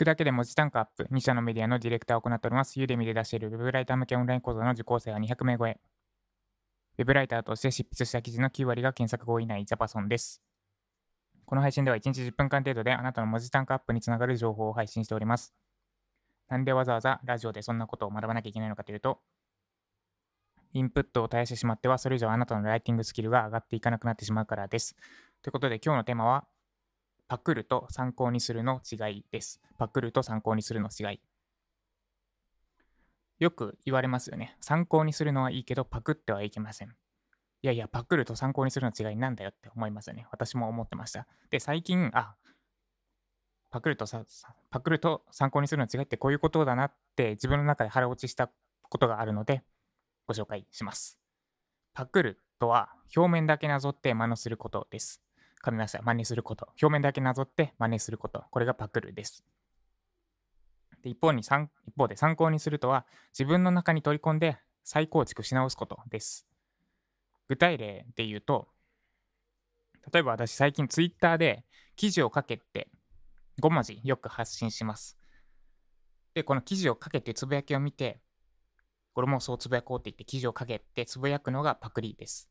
くだけで文字単価アップ、2社のメディアのディレクターを行っております。ユーデミで出しているウェブライター向けオンライン講座の受講生は200名超え。ウェブライターとして執筆した記事の9割が検索語以内、ジャパソンです。この配信では1日10分間程度であなたの文字単価アップにつながる情報を配信しております。なんでわざわざラジオでそんなことを学ばなきゃいけないのかというと、インプットを絶やしてしまっては、それ以上あなたのライティングスキルが上がっていかなくなってしまうからです。ということで今日のテーマは、パクると参考にするの違いです。パクると参考にするの違い。よく言われますよね。参考にするのはいいけど、パクってはいけません。いやいや、パクると参考にするの違いなんだよって思いますよね。私も思ってました。で、最近、あ、パクるとさ、パクると参考にするの違いってこういうことだなって自分の中で腹落ちしたことがあるので、ご紹介します。パクるとは表面だけなぞって真似することです。噛みました。真似すること。表面だけなぞって真似すること。これがパクるです。で一方に一方で参考にするとは自分の中に取り込んで再構築し直すことです。具体例で言うと、例えば私最近ツイッターで記事を書けって5文字よく発信します。で、この記事を書けってつぶやきを見て、これもそうつぶやこうって言って記事を書けってつぶやくのがパクリです。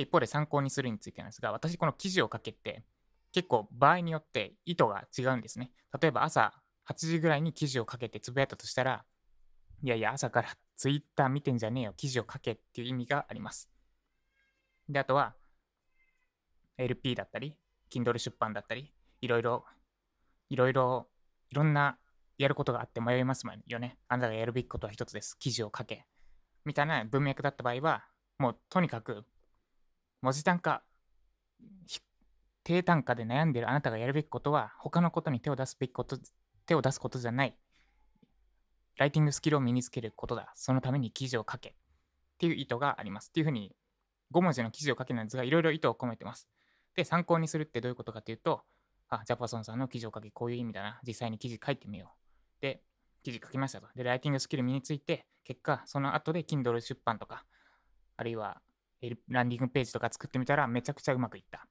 一方で参考にするについてなんですが、私この記事を書けって結構場合によって意図が違うんですね。例えば朝8時ぐらいに記事を書けてつぶやいたとしたら、いやいや、朝からツイッター見てんじゃねえよ、記事を書けっていう意味があります。で、あとは、LP だったり、Kindle 出版だったり、いろいろ、いろいろ、いろんなやることがあって迷いますよね。あなたがやるべきことは一つです。記事を書け。みたいな文脈だった場合は、もうとにかく、文字単価、低単価で悩んでいるあなたがやるべきことは、他のことに手を出すべきこと、手を出すことじゃない。ライティングスキルを身につけることだ。そのために記事を書け。っていう意図があります。っていうふうに、5文字の記事を書けなんですが、いろいろ意図を込めてます。で、参考にするってどういうことかというと、あ、ジャパソンさんの記事を書け、こういう意味だな。実際に記事書いてみよう。で、記事書きましたと。で、ライティングスキル身について、結果、その後で Kindle 出版とか、あるいはランディングページとか作ってみたらめちゃくちゃうまくいった。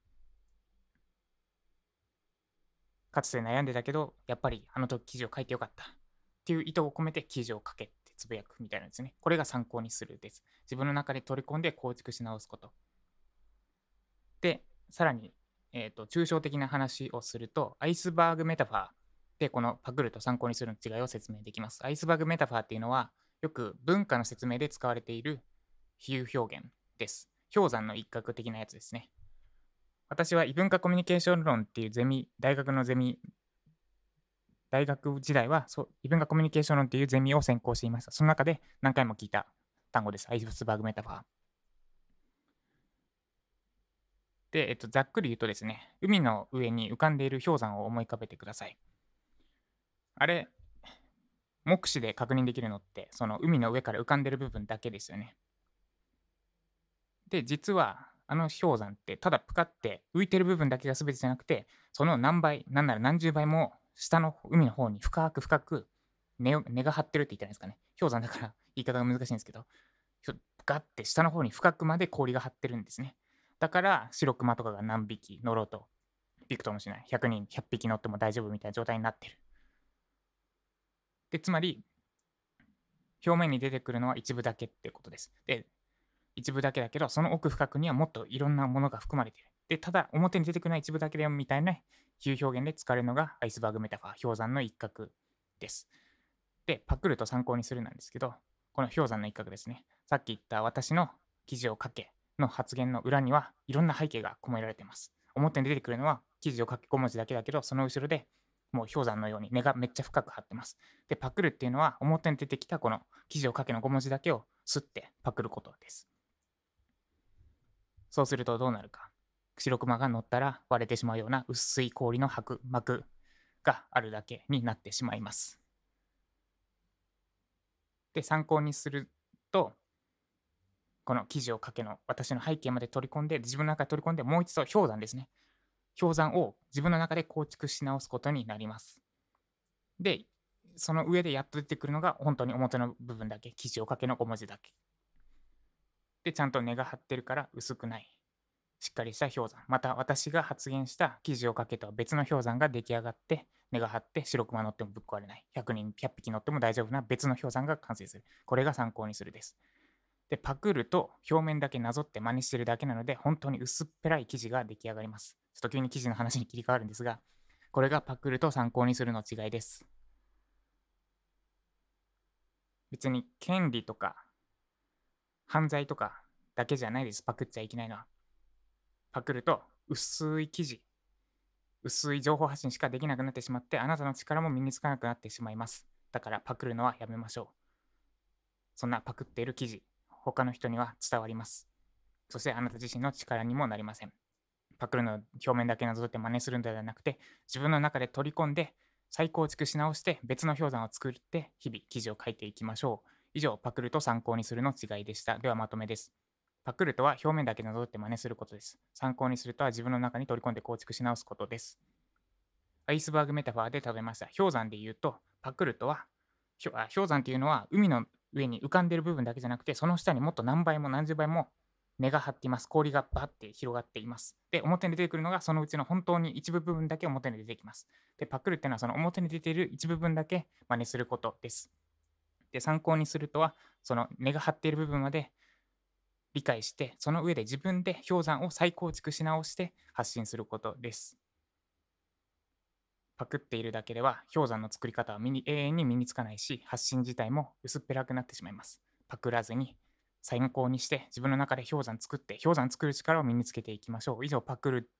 かつて悩んでたけど、やっぱりあの時記事を書いてよかった。っていう意図を込めて記事を書けってつぶやくみたいなんですね。これが参考にするです。自分の中で取り込んで構築し直すこと。で、さらに、えーと、抽象的な話をすると、アイスバーグメタファーでこのパクると参考にするの違いを説明できます。アイスバーグメタファーっていうのは、よく文化の説明で使われている比喩表現です。氷山の一角的なやつですね。私は異文化コミュニケーション論っていうゼミ、大学のゼミ、大学時代はそう異文化コミュニケーション論っていうゼミを専攻していました。その中で何回も聞いた単語です。アイスバーグメタファー。で、えっと、ざっくり言うとですね、海の上に浮かんでいる氷山を思い浮かべてください。あれ、目視で確認できるのって、その海の上から浮かんでる部分だけですよね。で、実は、あの氷山って、ただぷかって浮いてる部分だけが全てじゃなくて、その何倍、なんなら何十倍も下の海の方に深く深く根根が張ってるって言ったらいいんですかね。氷山だから 言い方が難しいんですけど、ぷかって下の方に深くまで氷が張ってるんですね。だから、白熊とかが何匹乗ろうと、びくともしない。100人、100匹乗っても大丈夫みたいな状態になってる。で、つまり、表面に出てくるのは一部だけってことです。で、一部だけだけど、その奥深くにはもっといろんなものが含まれている。で、ただ表に出てくるのは一部だけだよみたいな比喩表現で使われるのがアイスバーグメタファー、氷山の一角です。で、パクると参考にするなんですけど、この氷山の一角ですね。さっき言った私の記事を書けの発言の裏にはいろんな背景が込められています。表に出てくるのは記事を書け5文字だけだけど、その後ろでもう氷山のように根がめっちゃ深く張ってます。で、パクるっていうのは表に出てきたこの記事を書けの5文字だけをすってパクることです。そうするとどうなるか。白熊が乗ったら割れてしまうような薄い氷の膜膜があるだけになってしまいます。で、参考にすると、この記事を書けの私の背景まで取り込んで、自分の中で取り込んで、もう一度氷山ですね。氷山を自分の中で構築し直すことになります。で、その上でやっと出てくるのが本当に表の部分だけ、記事を書けの5文字だけ。で、ちゃんと根が張ってるから薄くない。しっかりした氷山、また私が発言した記事を書けと別の氷山が出来上がって、根が張って白熊乗ってもぶっ壊れない。100人、100匹乗っても大丈夫な別の氷山が完成する。これが参考にするです。で、パクると表面だけなぞって真似してるだけなので、本当に薄っぺらい記事が出来上がります。ちょっと急に記事の話に切り替わるんですが、これがパクると参考にするの違いです。別に権利とか犯罪とかだけじゃないです。パクっちゃいけないのは。パクると薄い記事、薄い情報発信しかできなくなってしまって、あなたの力も身につかなくなってしまいます。だからパクるのはやめましょう。そんなパクっている記事、他の人には伝わります。そしてあなた自身の力にもなりません。パクるの表面だけなぞって真似するのではなくて、自分の中で取り込んで、再構築し直して別の氷山を作って日々記事を書いていきましょう。以上、パクると参考にするの違いでした。ではまとめです。パクるとは表面だけなぞって真似することです。参考にするとは自分の中に取り込んで構築し直すことです。アイスバーグメタファーで食べました。氷山で言うと、パクるとは、氷山っていうのは海の上に浮かんでる部分だけじゃなくて、その下にもっと何倍も何十倍も根が張っています。氷がバッて広がっています。で、表に出てくるのがそのうちの本当に一部分だけ表に出てきます。で、パクるっていうのはその表に出ている一部分だけ真似することです。で、参考にするとは、その根が張っている部分まで理解して、その上で自分で氷山を再構築し直して発信することです。パクっているだけでは氷山の作り方は永遠に身につかないし、発信自体も薄っぺらくなってしまいます。パクらずに参考にして自分の中で氷山作って氷山作る力を身につけていきましょう。以上、パクる、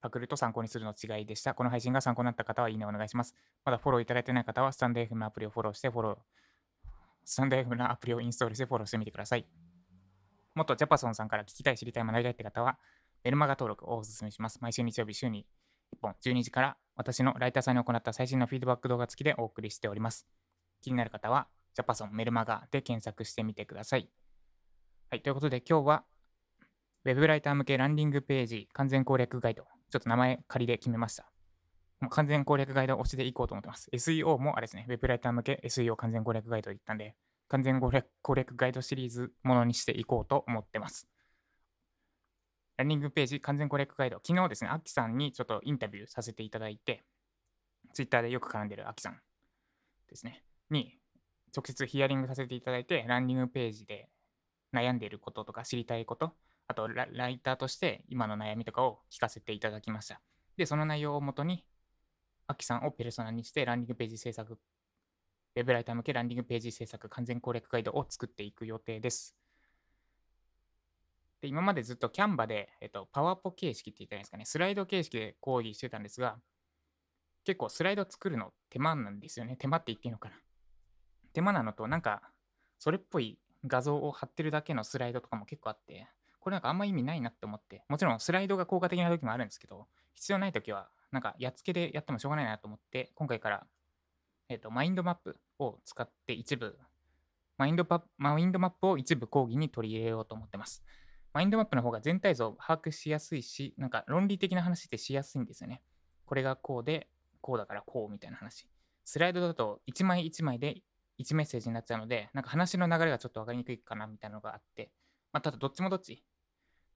パクると参考にするの違いでした。この配信が参考になった方はいいねお願いします。まだフォローいただいてない方はスタンド F のアプリをフォローしてフォロー、スタンド F のアプリをインストールしてフォローしてみてください。もっとジャパソンさんから聞きたい、知りたい、学びたいって方は、メルマガ登録をお勧めします。毎週日曜日、週に1本、12時から私のライターさんに行った最新のフィードバック動画付きでお送りしております。気になる方は、ジャパソンメルマガで検索してみてください。はい、ということで今日は、ウェブライター向けランディングページ完全攻略ガイド、ちょっと名前仮で決めました。もう完全攻略ガイド推しでいこうと思ってます。SEO もあれですね、ウェブライター向け SEO 完全攻略ガイドで言ったんで、完全攻略攻略ガイドシリーズものにしていこうと思ってます。ランニングページ完全攻略ガイド。昨日ですね、アキさんにちょっとインタビューさせていただいて、ツイッターでよく絡んでるアキさんですね、に直接ヒアリングさせていただいて、ランニングページで悩んでいることとか知りたいこと、あとライターとして今の悩みとかを聞かせていただきました。で、その内容をもとに、アキさんをペルソナにしてランニングページ制作、ウェブライター向けランニングページ制作完全攻略ガイドを作っていく予定です。で、今までずっとキャンバで、えっと、パワーポ形式って言ったんですかね、スライド形式で講義してたんですが、結構スライド作るの手間なんですよね。手間って言っていいのかな。手間なのと、なんか、それっぽい画像を貼ってるだけのスライドとかも結構あって、これなんかあんま意味ないなって思って、もちろんスライドが効果的な時もあるんですけど、必要ない時は、なんかやっつけでやってもしょうがないなと思って、今回から、えっ、と、マインドマップを使って一部、マインドパマインドマップを一部講義に取り入れようと思ってます。マインドマップの方が全体像を把握しやすいし、なんか論理的な話ってしやすいんですよね。これがこうで、こうだからこうみたいな話。スライドだと1枚1枚で1メッセージになっちゃうので、なんか話の流れがちょっと分かりにくいかなみたいなのがあって、まあ、ただどっちもどっち。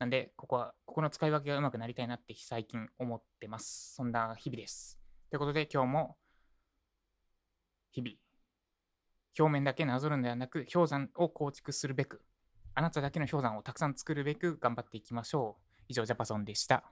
なんで、ここは、ここの使い分けがうまくなりたいなって最近思ってます。そんな日々です。ということで今日も、日々、表面だけなぞるのではなく、氷山を構築するべく、あなただけの氷山をたくさん作るべく頑張っていきましょう。以上、ジャパソンでした。